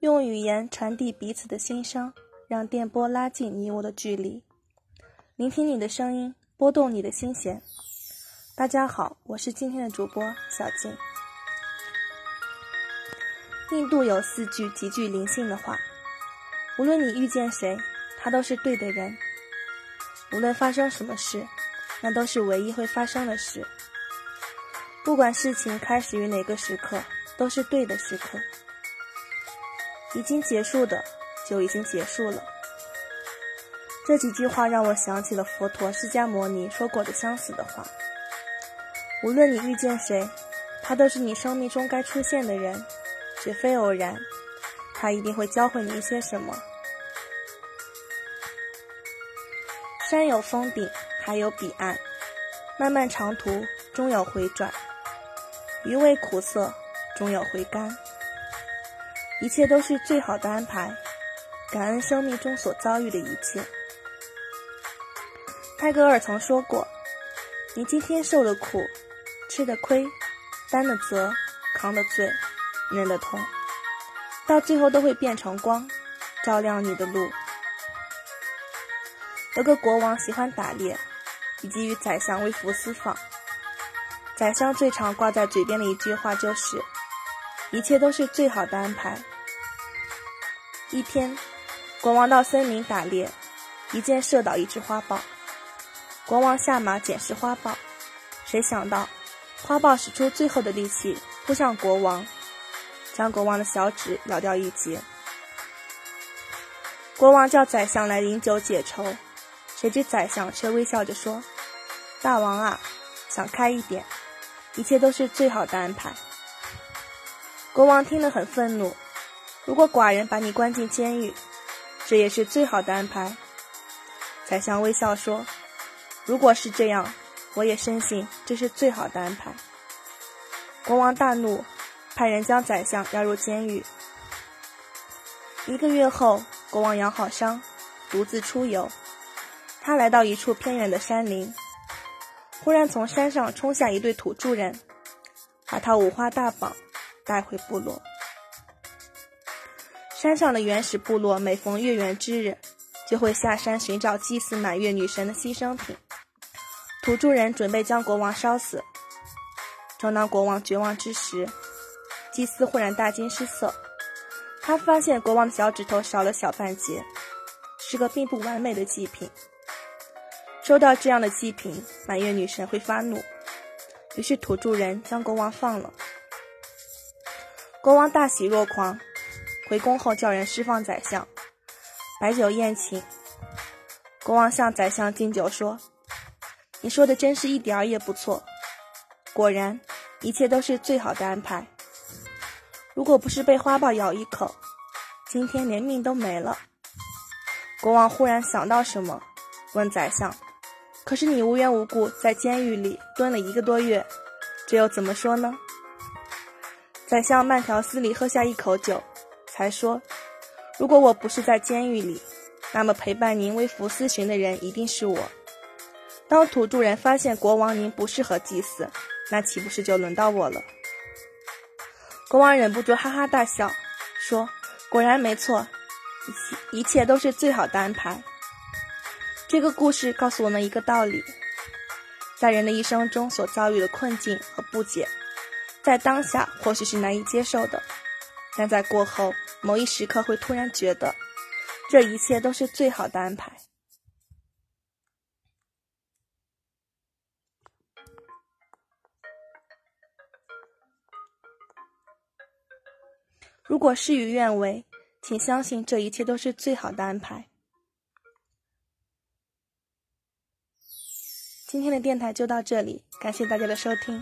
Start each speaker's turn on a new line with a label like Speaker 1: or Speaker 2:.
Speaker 1: 用语言传递彼此的心声，让电波拉近你我的距离。聆听你的声音，拨动你的心弦。大家好，我是今天的主播小静。印度有四句极具灵性的话：无论你遇见谁，他都是对的人；无论发生什么事，那都是唯一会发生的事。不管事情开始于哪个时刻，都是对的时刻。已经结束的，就已经结束了。这几句话让我想起了佛陀释迦牟尼说过的相似的话：无论你遇见谁，他都是你生命中该出现的人，绝非偶然。他一定会教会你一些什么。山有峰顶，海有彼岸，漫漫长途终有回转。余味苦涩，终有回甘。一切都是最好的安排，感恩生命中所遭遇的一切。泰戈尔曾说过：“你今天受的苦、吃的亏、担的责、扛的罪、忍的痛，到最后都会变成光，照亮你的路。”有个国王喜欢打猎，以及与宰相微服私访。宰相最常挂在嘴边的一句话就是：“一切都是最好的安排。”一天，国王到森林打猎，一箭射倒一只花豹。国王下马捡拾花豹，谁想到，花豹使出最后的力气扑向国王，将国王的小指咬掉一截。国王叫宰相来饮酒解愁，谁知宰相却微笑着说：“大王啊，想开一点。”一切都是最好的安排。国王听了很愤怒。如果寡人把你关进监狱，这也是最好的安排。宰相微笑说：“如果是这样，我也深信这是最好的安排。”国王大怒，派人将宰相押入监狱。一个月后，国王养好伤，独自出游。他来到一处偏远的山林。忽然从山上冲下一对土著人，把他五花大绑带回部落。山上的原始部落每逢月圆之日，就会下山寻找祭祀满月女神的牺牲品。土著人准备将国王烧死。正当国王绝望之时，祭司忽然大惊失色，他发现国王的小指头少了小半截，是个并不完美的祭品。收到这样的祭品，满月女神会发怒。于是土著人将国王放了。国王大喜若狂，回宫后叫人释放宰相，摆酒宴请。国王向宰相敬酒说：“你说的真是一点儿也不错，果然一切都是最好的安排。如果不是被花豹咬一口，今天连命都没了。”国王忽然想到什么，问宰相。可是你无缘无故在监狱里蹲了一个多月，这又怎么说呢？宰相慢条斯理喝下一口酒，才说：“如果我不是在监狱里，那么陪伴您微服私巡的人一定是我。当土著人发现国王您不适合祭祀，那岂不是就轮到我了？”国王忍不住哈哈大笑，说：“果然没错，一切一切都是最好的安排。”这个故事告诉我们一个道理：在人的一生中所遭遇的困境和不解，在当下或许是难以接受的，但在过后某一时刻会突然觉得，这一切都是最好的安排。如果事与愿违，请相信这一切都是最好的安排。今天的电台就到这里，感谢大家的收听。